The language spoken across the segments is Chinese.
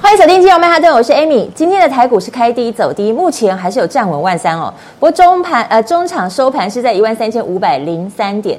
欢迎收听金融曼哈顿，我是 Amy。今天的台股是开低走低，目前还是有站稳万三哦。不过中盘呃中场收盘是在一万三千五百零三点。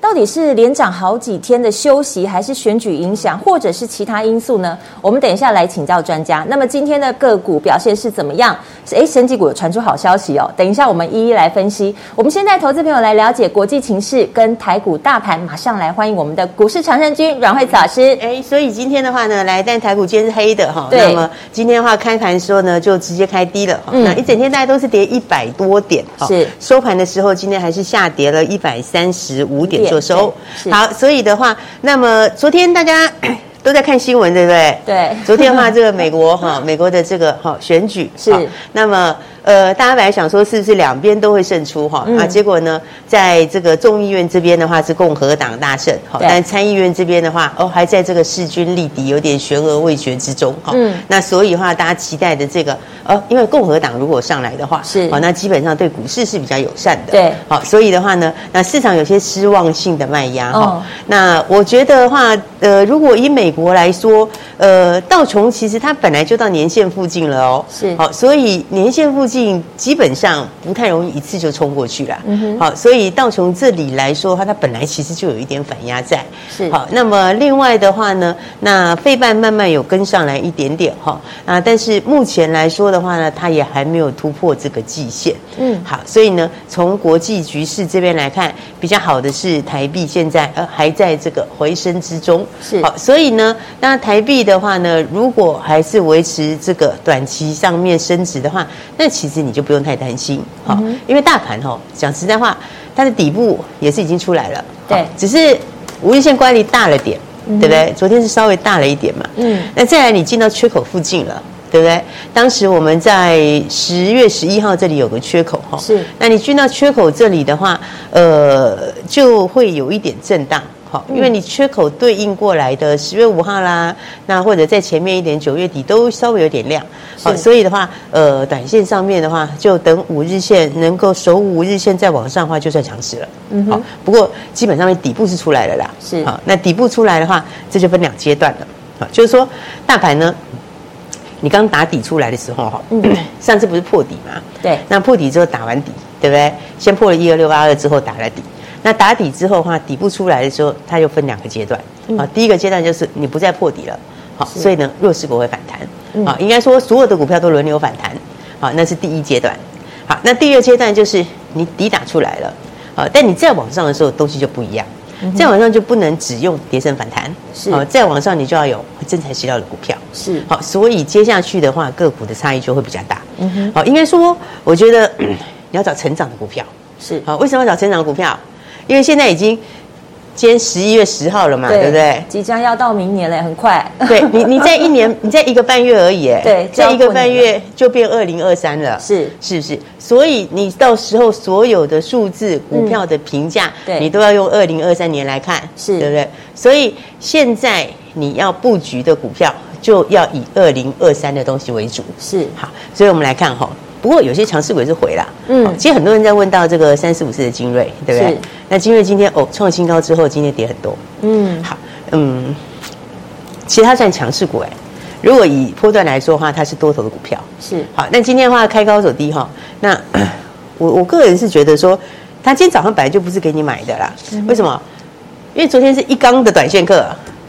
到底是连涨好几天的休息，还是选举影响，或者是其他因素呢？我们等一下来请教专家。那么今天的个股表现是怎么样？哎，生技股有传出好消息哦。等一下我们一一来分析。我们现在投资朋友来了解国际情势跟台股大盘，马上来欢迎我们的股市常胜军阮慧慈老师。哎，所以今天的话呢，来，但台股今天是黑的哈。对。那么今天的话开盘的时候呢，就直接开低了。嗯。那一整天大家都是跌一百多点。是。收盘的时候，今天还是下跌了一百三十五点做收。好，所以的话，那么昨天大家 都在看新闻，对不对？对。昨天的话，这个美国哈，美国的这个哈选举是，那么。呃，大家本来想说是不是两边都会胜出哈？嗯、啊，结果呢，在这个众议院这边的话是共和党大胜，好，但参议院这边的话哦，还在这个势均力敌，有点悬而未决之中哈。嗯，那所以的话，大家期待的这个呃，因为共和党如果上来的话是，哦，那基本上对股市是比较友善的。对，好，所以的话呢，那市场有些失望性的卖压哈。哦、那我觉得的话，呃，如果以美国来说，呃，道琼其实它本来就到年线附近了哦，是，好，所以年线附近。基本上不太容易一次就冲过去了，嗯哼，好，所以道琼这里来说的话，它本来其实就有一点反压在，是。好。那么另外的话呢，那费半慢慢有跟上来一点点哈。啊，但是目前来说的话呢，它也还没有突破这个季线，嗯，好，所以呢，从国际局势这边来看，比较好的是台币现在呃还在这个回升之中，是。好，所以呢，那台币的话呢，如果还是维持这个短期上面升值的话，那其实你就不用太担心，好，因为大盘哈，讲实在话，它的底部也是已经出来了，对，只是五日线乖离大了点，对不对？昨天是稍微大了一点嘛，嗯，那再来你进到缺口附近了，对不对？当时我们在十月十一号这里有个缺口哈，是，那你进到缺口这里的话，呃，就会有一点震荡。好，因为你缺口对应过来的十月五号啦，那或者在前面一点九月底都稍微有点亮，好，所以的话，呃，短线上面的话，就等五日线能够守五日线再往上的话，就算强势了。嗯，好，不过基本上面底部是出来了啦，是。好，那底部出来的话，这就分两阶段了，好，就是说大盘呢，你刚打底出来的时候哈，嗯，上次不是破底嘛，对，那破底之后打完底，对不对？先破了一二六八二之后打了底。那打底之后的话，底部出来的时候，它又分两个阶段。啊，第一个阶段就是你不再破底了，好，所以呢，弱势股会反弹。啊，应该说所有的股票都轮流反弹。好，那是第一阶段。好，那第二阶段就是你底打出来了，好，但你再往上的时候，东西就不一样。再往上就不能只用跌升反弹，是。再往上你就要有真材实料的股票，是。好，所以接下去的话，个股的差异就会比较大。嗯哼。好，应该说，我觉得 你要找成长的股票。是。好，为什么要找成长的股票？因为现在已经今天十一月十号了嘛，对，对不对？即将要到明年嘞，很快。对你，你在一年，你在一个半月而已，对，在一个半月就变二零二三了，是是不是？所以你到时候所有的数字、股票的评价，你都要用二零二三年来看，是对不对？所以现在你要布局的股票，就要以二零二三的东西为主，是好。所以我们来看哈。不过有些强势股是回了，嗯，其实很多人在问到这个三四五四的精锐，对不对？那精锐今天哦创新高之后，今天跌很多，嗯，好，嗯，其实它算强势股哎，如果以波段来说的话，它是多头的股票，是。好。那今天的话开高走低哈，那我我个人是觉得说，它今天早上本来就不是给你买的啦，为什么？因为昨天是一缸的短线客，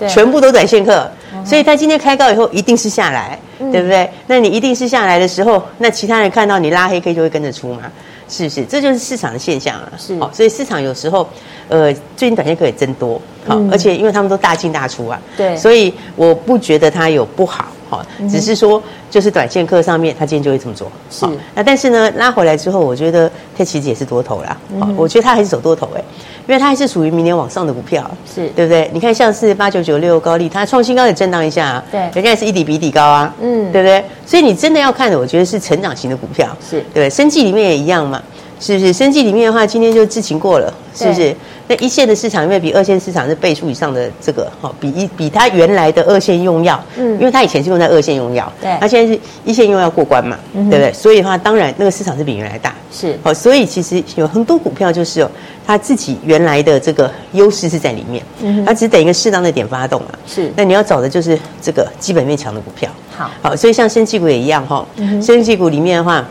全部都短线客，嗯、所以它今天开高以后一定是下来。对不对？那你一定是下来的时候，那其他人看到你拉黑 K 就会跟着出嘛，是不是？这就是市场的现象啊。是，所以市场有时候，呃，最近短线客也增多，好，而且因为他们都大进大出啊，对，所以我不觉得它有不好，好，只是说就是短线客上面他今天就会这么做，是。那但是呢，拉回来之后，我觉得它其实也是多头啦，好，我觉得它还是走多头哎，因为它还是属于明年往上的股票，是对不对？你看像是八九九六高利，它创新高也震荡一下啊，对，人家也是一底比一底高啊，嗯，对不对？所以你真的要看的，我觉得是成长型的股票，是对不对？生技里面也一样嘛。是不是？生技里面的话，今天就知情过了，是不是？那一线的市场，因为比二线市场是倍数以上的这个，哈，比一比它原来的二线用药，嗯，因为它以前是用在二线用药，对，它现在是一线用药过关嘛，嗯、对不对？所以的话，当然那个市场是比原来大，是，好，所以其实有很多股票就是哦，它自己原来的这个优势是在里面，嗯，它只等一个适当的点发动啊，是。那你要找的就是这个基本面强的股票，好，好，所以像生技股也一样哈，嗯，生技股里面的话。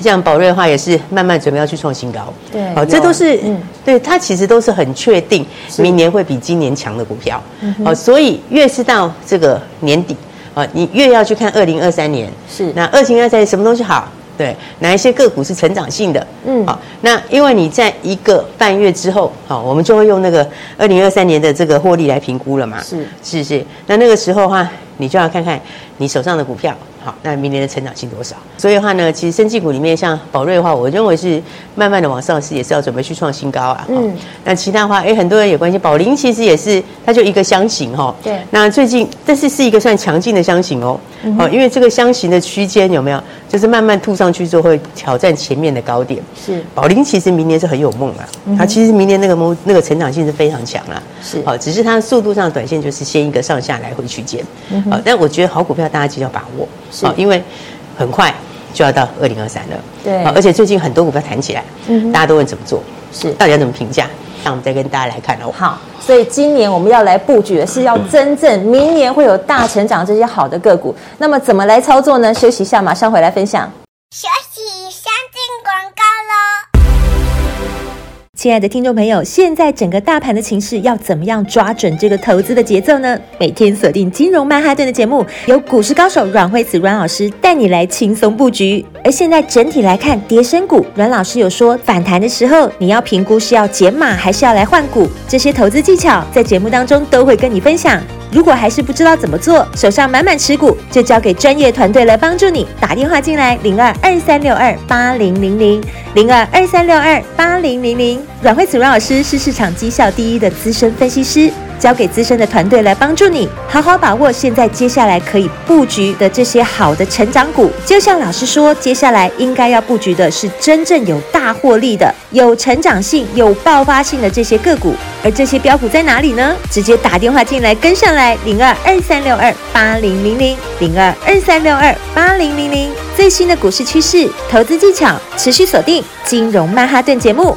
像宝瑞的话，也是慢慢准备要去创新高。对，好，这都是，嗯，对，它其实都是很确定，明年会比今年强的股票。好，所以越是到这个年底，啊，你越要去看二零二三年。是，那二零二三年什么东西好？对，哪一些个股是成长性的？嗯，好，那因为你在一个半月之后，好，我们就会用那个二零二三年的这个获利来评估了嘛。是，是是。那那个时候的话，你就要看看你手上的股票。好，那明年的成长性多少？所以的话呢，其实生技股里面像宝瑞的话，我认为是慢慢的往上是，也是要准备去创新高啊。嗯，那其他的话，哎，很多人也关心宝林，其实也是，它就一个箱型哈。对。那最近，但是是一个算强劲的箱型哦。哦，因为这个箱型的区间有没有，就是慢慢吐上去之后会挑战前面的高点。是。宝林其实明年是很有梦啊，它其实明年那个梦那个成长性是非常强啊。是。好，只是它速度上短线就是先一个上下来回区间。嗯。好，但我觉得好股票大家记得要把握。是，因为很快就要到二零二三了，对，而且最近很多股票弹起来，嗯，大家都问怎么做，是，到底要怎么评价？那我们再跟大家来看哦。好，所以今年我们要来布局的是要真正明年会有大成长这些好的个股，那么怎么来操作呢？休息一下，马上回来分享。休息。亲爱的听众朋友，现在整个大盘的情势要怎么样抓准这个投资的节奏呢？每天锁定金融曼哈顿的节目，由股市高手阮慧子阮老师带你来轻松布局。而现在整体来看，跌深股，阮老师有说反弹的时候，你要评估是要减码还是要来换股，这些投资技巧在节目当中都会跟你分享。如果还是不知道怎么做，手上满满持股，就交给专业团队来帮助你。打电话进来，零二二三六二八零零零，零二二三六二八零零零。阮慧慈阮老师是市场绩效第一的资深分析师。交给资深的团队来帮助你，好好把握现在接下来可以布局的这些好的成长股。就像老师说，接下来应该要布局的是真正有大获利的、有成长性、有爆发性的这些个股。而这些标股在哪里呢？直接打电话进来跟上来，零二二三六二八零零零，零二二三六二八零零零。最新的股市趋势、投资技巧，持续锁定金融曼哈顿节目。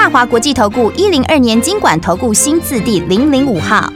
大华国际投顾一零二年金管投顾新字第零零五号。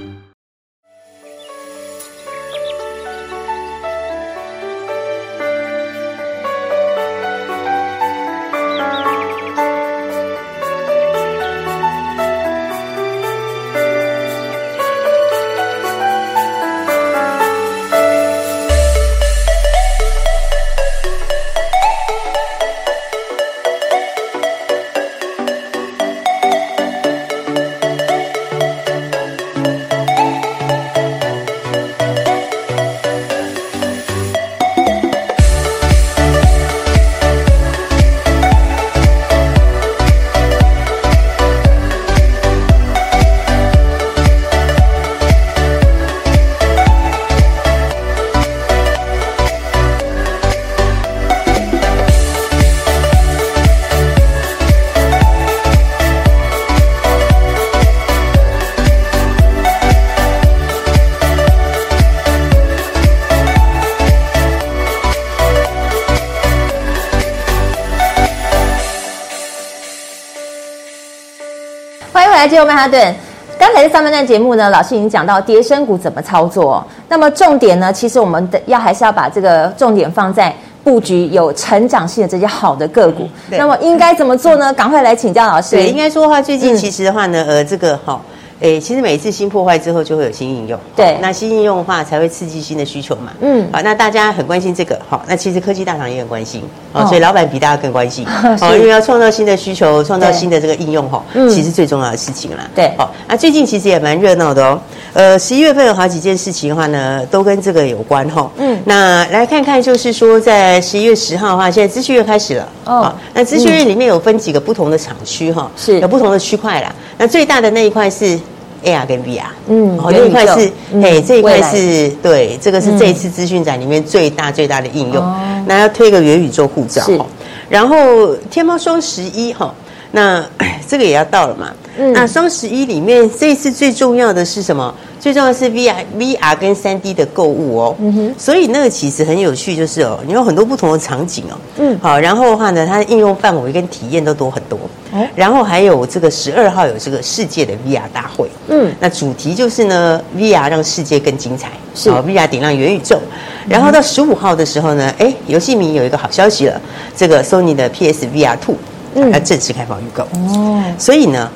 来，进入曼哈顿。刚才在上半段节目呢，老师已经讲到跌升股怎么操作。那么重点呢，其实我们的要还是要把这个重点放在布局有成长性的这些好的个股。那么应该怎么做呢？赶快来请教老师。对，应该说的话，最近其实的话呢，呃，这个哈。诶，其实每一次新破坏之后，就会有新应用。对，那新应用的话，才会刺激新的需求嘛。嗯，好，那大家很关心这个，好，那其实科技大厂也很关心，哦，所以老板比大家更关心，哦，因为要创造新的需求，创造新的这个应用，哈，其实最重要的事情啦。对，好，那最近其实也蛮热闹的哦。呃，十一月份有好几件事情的话呢，都跟这个有关哈。嗯，那来看看，就是说在十一月十号的话，现在资讯月开始了。哦，那资讯月里面有分几个不同的厂区哈，是有不同的区块啦。那最大的那一块是。AR 跟 VR，嗯，哦，那一块是，嘿，这一块是对，这个是这一次资讯展里面最大最大的应用。那要推个元宇宙护照，然后天猫双十一哈，那 这个也要到了嘛。嗯、那双十一里面这一次最重要的是什么？最重要的是 VR、VR 跟三 D 的购物哦。嗯哼。所以那个其实很有趣，就是哦，你有很多不同的场景哦。嗯。好，然后的话呢，它的应用范围跟体验都多很多。哦。然后还有这个十二号有这个世界的 VR 大会。嗯。那主题就是呢，VR 让世界更精彩。是。好，VR 点亮元宇宙。然后到十五号的时候呢，哎，游戏迷有一个好消息了，这个 Sony 的 PSVR Two，嗯，它正式开放预购哦，所以呢，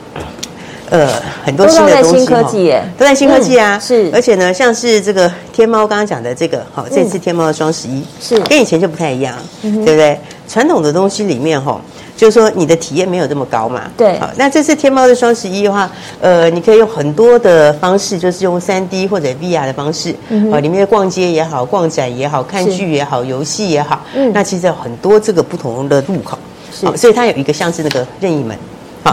呃，很多新的东西都在新科技耶，都在新科技啊，嗯、是，而且呢，像是这个天猫刚刚讲的这个，好，这次天猫的双十一是跟以前就不太一样，嗯、对不对？传统的东西里面哈，就是说你的体验没有这么高嘛，对，好，那这次天猫的双十一的话，呃，你可以用很多的方式，就是用三 D 或者 VR 的方式，嗯，里面逛街也好，逛展也好，看剧也好，游戏也好，嗯，那其实有很多这个不同的入口。好，所以它有一个像是那个任意门，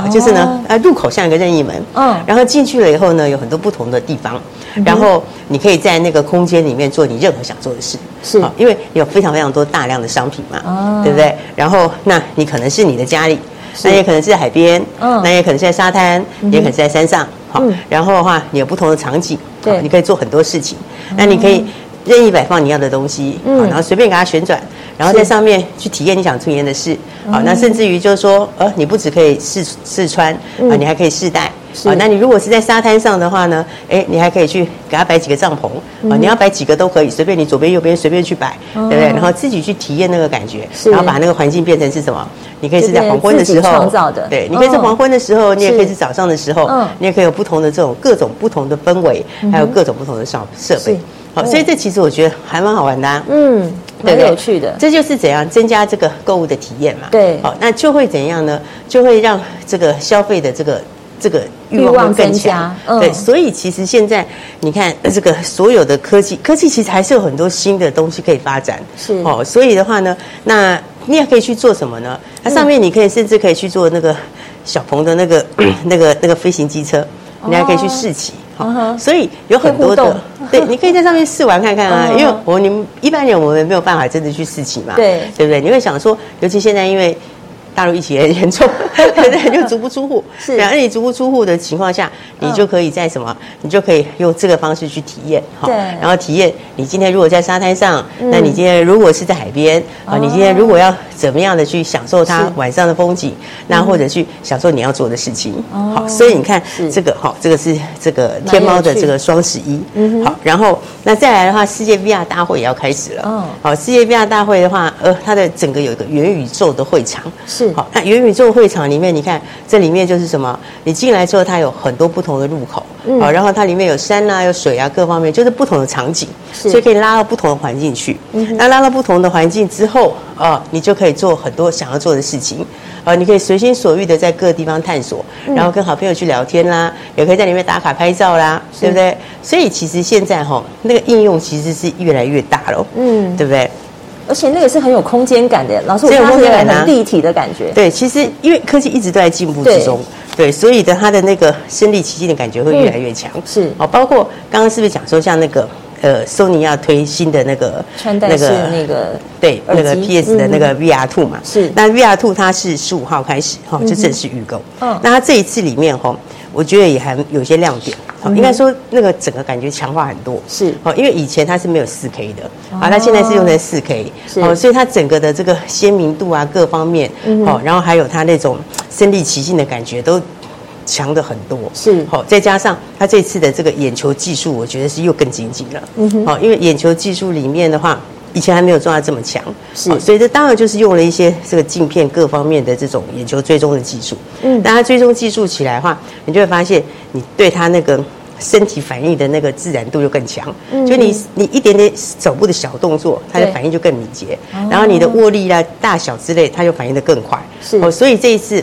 好，就是呢，呃，入口像一个任意门，嗯，然后进去了以后呢，有很多不同的地方，然后你可以在那个空间里面做你任何想做的事，是，因为有非常非常多大量的商品嘛，哦，对不对？然后，那你可能是你的家里，那也可能是在海边，嗯，那也可能是在沙滩，也可能是在山上，好，然后的话，你有不同的场景，对，你可以做很多事情，那你可以任意摆放你要的东西，嗯，然后随便给它旋转。然后在上面去体验你想体验的事，好，那甚至于就是说，呃，你不只可以试试穿啊，你还可以试戴。啊。那你如果是在沙滩上的话呢，哎，你还可以去给他摆几个帐篷啊，你要摆几个都可以，随便你左边右边随便去摆，对不对？然后自己去体验那个感觉，然后把那个环境变成是什么？你可以是在黄昏的时候创造的，对，你可以是黄昏的时候，你也可以是早上的时候，你也可以有不同的这种各种不同的氛围，还有各种不同的小设备。好，所以这其实我觉得还蛮好玩的，嗯。很有趣的，这就是怎样增加这个购物的体验嘛？对，好，那就会怎样呢？就会让这个消费的这个这个欲望更强。对，所以其实现在你看这个所有的科技，科技其实还是有很多新的东西可以发展。是哦，所以的话呢，那你也可以去做什么呢？它上面你可以甚至可以去做那个小鹏的那个 那个那个飞行机车，你还可以去试骑。好，所以有很多的，对，你可以在上面试玩看看啊。因为我你们一般人我们没有办法真的去试骑嘛，对，对不对？你会想说，尤其现在因为。大陆疫情也很严重，对 对，就足不出户。是，然后你足不出户的情况下，你就可以在什么？你就可以用这个方式去体验，哈。对。然后体验，你今天如果在沙滩上，那你今天如果是在海边啊，你今天如果要怎么样的去享受它晚上的风景，那或者去享受你要做的事情。好，所以你看这个，好，这个是这个天猫的这个双十一。嗯。好，然后那再来的话，世界 VR 大会也要开始了。嗯。好，世界 VR 大会的话，呃，它的整个有一个元宇宙的会场。是。好，那元宇宙会场里面，你看这里面就是什么？你进来之后，它有很多不同的入口，好，然后它里面有山啊，有水啊，各方面就是不同的场景，所以可以拉到不同的环境去。那拉到不同的环境之后，啊，你就可以做很多想要做的事情，啊，你可以随心所欲的在各个地方探索，然后跟好朋友去聊天啦，也可以在里面打卡拍照啦，对不对？所以其实现在哈，那个应用其实是越来越大了，嗯，对不对？而且那个是很有空间感的，老师，我觉得它是很立体的感觉。对，其实因为科技一直都在进步之中，对，所以的它的那个身临其境的感觉会越来越强。是哦，包括刚刚是不是讲说像那个呃，Sony 要推新的那个穿戴式那个对那个 PS 的那个 VR Two 嘛？是。那 VR Two 它是十五号开始哈就正式预购。嗯。那它这一次里面哈，我觉得也还有些亮点。应该说，那个整个感觉强化很多，是。哦，因为以前它是没有四 K 的，啊，它现在是用在四 K，哦，所以它整个的这个鲜明度啊，各方面，哦，然后还有它那种身临其境的感觉都强的很多，是。好，再加上它这次的这个眼球技术，我觉得是又更精进了，嗯哼，好，因为眼球技术里面的话。以前还没有做到这么强，是，所以这当然就是用了一些这个镜片各方面的这种眼球追踪的技术。嗯，当它追踪技术起来的话，你就会发现你对它那个身体反应的那个自然度就更强。嗯，就你你一点点手部的小动作，它的反应就更敏捷。然后你的握力啊、大小之类，它就反应的更快。是哦，所以这一次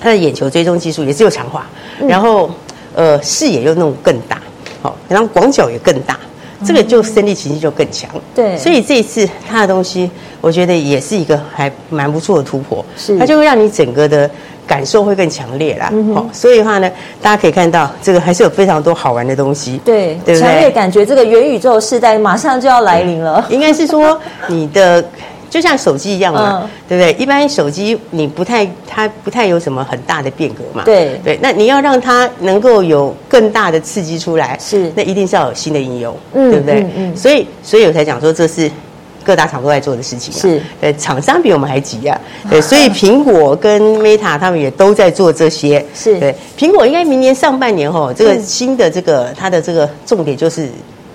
它的眼球追踪技术也是有强化，然后呃视野又弄更大，好，然后广角也更大。这个就生理情绪就更强，对，所以这一次他的东西，我觉得也是一个还蛮不错的突破，是它就会让你整个的感受会更强烈啦。好，所以的话呢，大家可以看到这个还是有非常多好玩的东西，对，对不对？强烈感觉这个元宇宙时代马上就要来临了。应该是说你的就像手机一样嘛，嗯对不对？一般手机你不太它不太有什么很大的变革嘛，对对。那你要让它能够有更大的刺激出来，是那一定是要有新的应用，嗯对不对？嗯嗯所以所以我才讲说这是。各大厂都在做的事情、啊、是，对，厂商比我们还急啊，对，所以苹果跟 Meta 他们也都在做这些，是对，苹果应该明年上半年哦，这个新的这个它的这个重点就是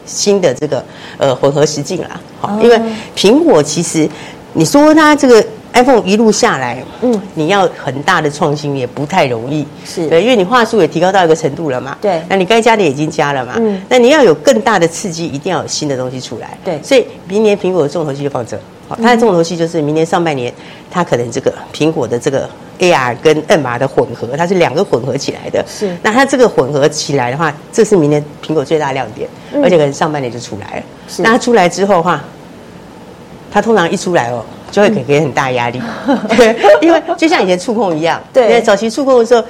新的这个呃混合实境啦，好，因为苹果其实你说它这个。iPhone 一路下来，嗯，你要很大的创新也不太容易，是。对，因为你话术也提高到一个程度了嘛，对，那你该加的已经加了嘛，嗯，那你要有更大的刺激，一定要有新的东西出来，对，所以明年苹果的重头戏就放这，好，它的重头戏就是明年上半年，它可能这个苹果的这个 AR 跟 MR 的混合，它是两个混合起来的，是，那它这个混合起来的话，这是明年苹果最大亮点，而且可能上半年就出来了，是，那它出来之后的话，它通常一出来哦。就会给给很大压力，对，因为就像以前触控一样，对，早期触控的时候，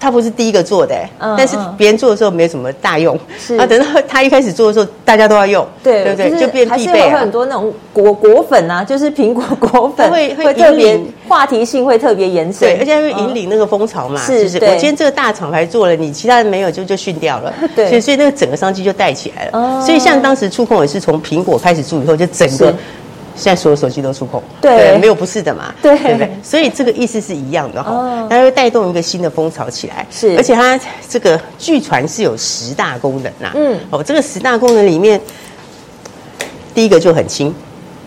他不是第一个做的，嗯，但是别人做的时候没什么大用，是。啊，等到他一开始做的时候，大家都要用，对，对不对？就变必备，还是有很多那种果果粉啊，就是苹果果粉会会特别话题性会特别延伸，对，而且会引领那个风潮嘛，是，是我今天这个大厂牌做了，你其他人没有就就逊掉了，对，所以所以那个整个商机就带起来了，所以像当时触控也是从苹果开始做以后，就整个。现在所有手机都触控，对，对，没有不是的嘛，对，对不对？所以这个意思是一样的哈、哦，它会带动一个新的风潮起来，是，而且它这个据传是有十大功能呐、啊，嗯，哦，这个十大功能里面，第一个就很轻，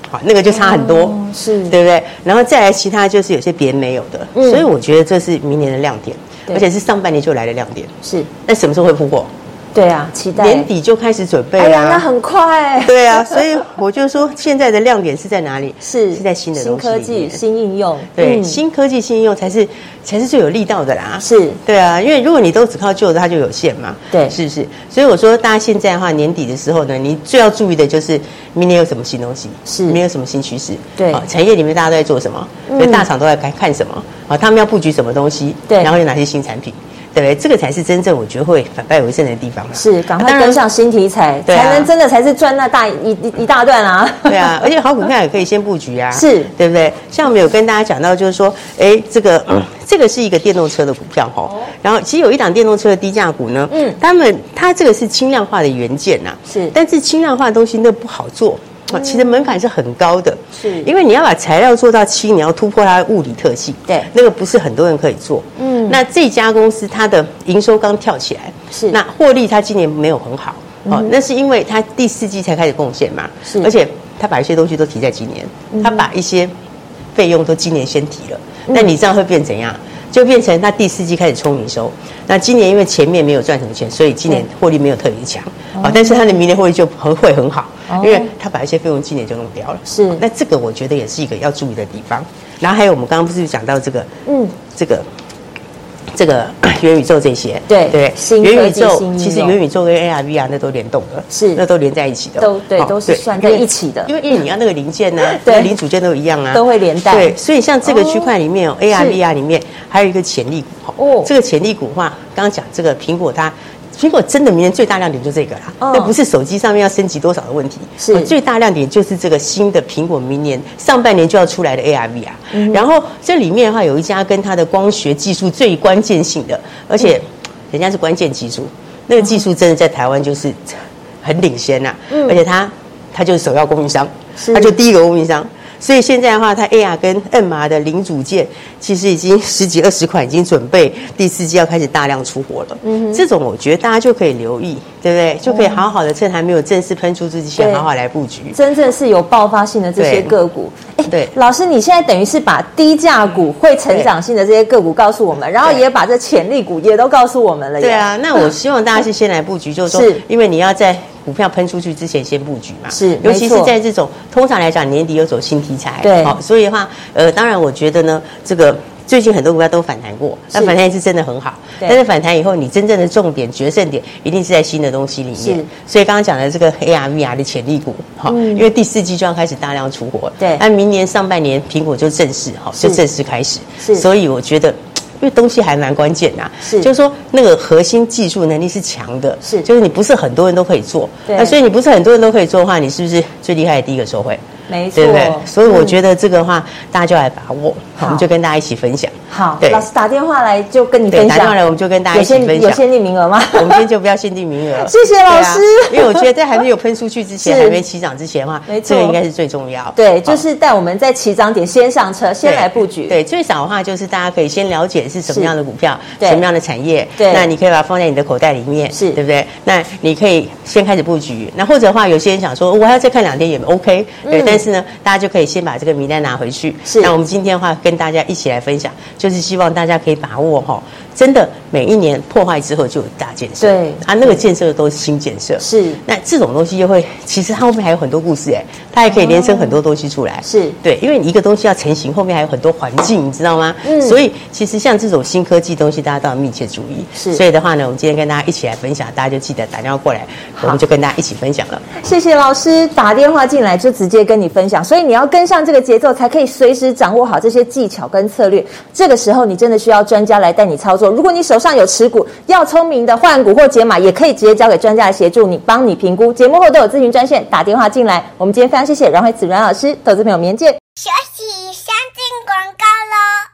好，那个就差很多，哦、是。对不对？然后再来其他就是有些别人没有的，嗯、所以我觉得这是明年的亮点，而且是上半年就来的亮点，是。那什么时候会铺货？对啊，期待年底就开始准备了。哎呀，那很快。对啊，所以我就说，现在的亮点是在哪里？是是在新的东西、新科技、新应用。对，嗯、新科技、新应用才是才是最有力道的啦。是，对啊，因为如果你都只靠旧的，它就有限嘛。对，是不是？所以我说，大家现在的话，年底的时候呢，你最要注意的就是明年有什么新东西，是，明年有什么新趋势。对，产业里面大家都在做什么？所以大厂都在看看什么？啊，他们要布局什么东西？对，然后有哪些新产品？对不对？这个才是真正我觉得会反败为胜的地方。是，赶快跟上新题材，啊、才能真的才是赚那大一一一大段啊！对啊，而且好股票也可以先布局啊，是对不对？像我们有跟大家讲到，就是说，哎，这个、嗯、这个是一个电动车的股票哈、哦，然后其实有一档电动车的低价股呢，嗯，他们它这个是轻量化的元件呐、啊，是，但是轻量化的东西那不好做。其实门槛是很高的，是因为你要把材料做到轻，你要突破它的物理特性，对，那个不是很多人可以做。嗯，那这家公司它的营收刚跳起来，是那获利它今年没有很好，哦，那是因为它第四季才开始贡献嘛，是，而且它把一些东西都提在今年，它把一些费用都今年先提了，那你这样会变怎样？就变成它第四季开始冲营收，那今年因为前面没有赚什么钱，所以今年获利没有特别强，啊，但是它的明年获利就很会很好，因为它把一些费用今年就弄掉了。是，那这个我觉得也是一个要注意的地方。然后还有我们刚刚不是讲到这个，嗯，这个。这个 元宇宙这些，对对，元宇宙其实元宇宙跟 AR、VR 那都联动的，是。那都连在一起的，都对，都是算在一起的。因为因为你要那个零件呢，对，零组件都一样啊，都会连带。对，所以像这个区块里面哦，AR、VR 里面还有一个潜力股哦，这个潜力股的话，刚刚讲这个苹果它。苹果真的明年最大亮点就这个啦，那不是手机上面要升级多少的问题，是。最大亮点就是这个新的苹果明年上半年就要出来的 AR VR。然后这里面的话有一家跟它的光学技术最关键性的，而且人家是关键技术，那个技术真的在台湾就是很领先呐，而且它它就是首要供应商，它就第一个供应商。所以现在的话，它 AR 跟 MR 的零组件其实已经十几二十款，已经准备第四季要开始大量出货了。嗯，这种我觉得大家就可以留意，对不对？就可以好好的趁还没有正式喷出之前，好好来布局。真正是有爆发性的这些个股。哎，对老师，你现在等于是把低价股会成长性的这些个股告诉我们，然后也把这潜力股也都告诉我们了。对啊，那我希望大家是先来布局，就是说，因为你要在。股票喷出去之前先布局嘛，是，尤其是在这种通常来讲年底有走新题材，对，好，所以的话，呃，当然我觉得呢，这个最近很多股票都反弹过，那反弹也是真的很好，但是反弹以后，你真正的重点决胜点一定是在新的东西里面，所以刚刚讲的这个 AR VR 的潜力股，哈，因为第四季就要开始大量出货，对，那明年上半年苹果就正式哈，就正式开始，是，所以我觉得。因为东西还蛮关键呐，是，就是说那个核心技术能力是强的，是，就是你不是很多人都可以做，那所以你不是很多人都可以做的话，你是不是最厉害的第一个受惠？没错对不对？所以我觉得这个的话，嗯、大家就来把握，我们就跟大家一起分享。好，对，老师打电话来就跟你分享，打电话来我们就跟大家一起分享。有限定名额吗？我们今天就不要限定名额。谢谢老师、啊，因为我觉得在还没有喷出去之前，还没起涨之前的话，这个应该是最重要。对，就是带我们在起涨点先上车，先来布局。对，最少的话就是大家可以先了解是什么样的股票，什么样的产业。对，那你可以把它放在你的口袋里面，是对不对？那你可以先开始布局。那或者的话，有些人想说，我还要再看两天也 OK。对，但是呢，大家就可以先把这个名单拿回去。是，那我们今天的话跟大家一起来分享，就是希望大家可以把握哈，真的每一年破坏之后就有大建设。对啊，那个建设都是新建设。是，那这种东西就会，其实它后面还有很多故事哎，它还可以连成很多东西出来。是对，因为你一个东西要成型，后面还有很多环境，你知道吗？嗯。所以其实像这种新科技东西，大家都要密切注意。是。所以的话呢，我们今天跟大家一起来分享，大家就记得打电话过来，我们就跟大家一起分享了。谢谢老师打电话进来就直接跟你分享，所以你要跟上这个节奏，才可以随时掌握好这些技巧跟策略。这个时候你真的需要专家来带你操作。如果你手上有持股，要聪明的换股或解码，也可以直接交给专家来协助你，帮你评估。节目后都有咨询专线，打电话进来。我们今天非常谢谢阮慧子阮老师，投资朋友明天见。学习先进广告喽。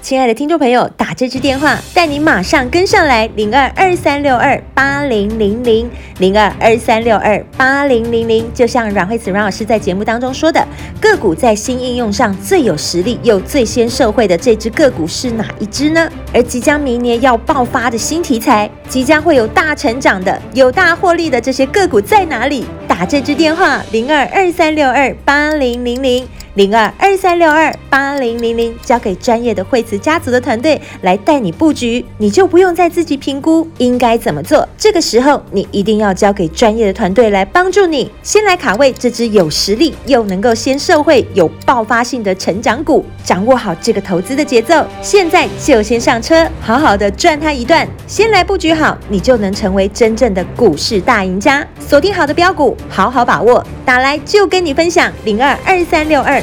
亲爱的听众朋友，打这支电话带你马上跟上来，零二二三六二八零零零零二二三六二八零零零。就像阮慧慈阮老师在节目当中说的，个股在新应用上最有实力又最先受惠的这支个股是哪一支呢？而即将明年要爆发的新题材，即将会有大成长的、有大获利的这些个股在哪里？打这支电话零二二三六二八零零零。零二二三六二八零零零，交给专业的惠慈家族的团队来带你布局，你就不用再自己评估应该怎么做。这个时候，你一定要交给专业的团队来帮助你，先来卡位这支有实力又能够先受惠、有爆发性的成长股，掌握好这个投资的节奏。现在就先上车，好好的赚它一段。先来布局好，你就能成为真正的股市大赢家。锁定好的标股，好好把握。打来就跟你分享，零二二三六二。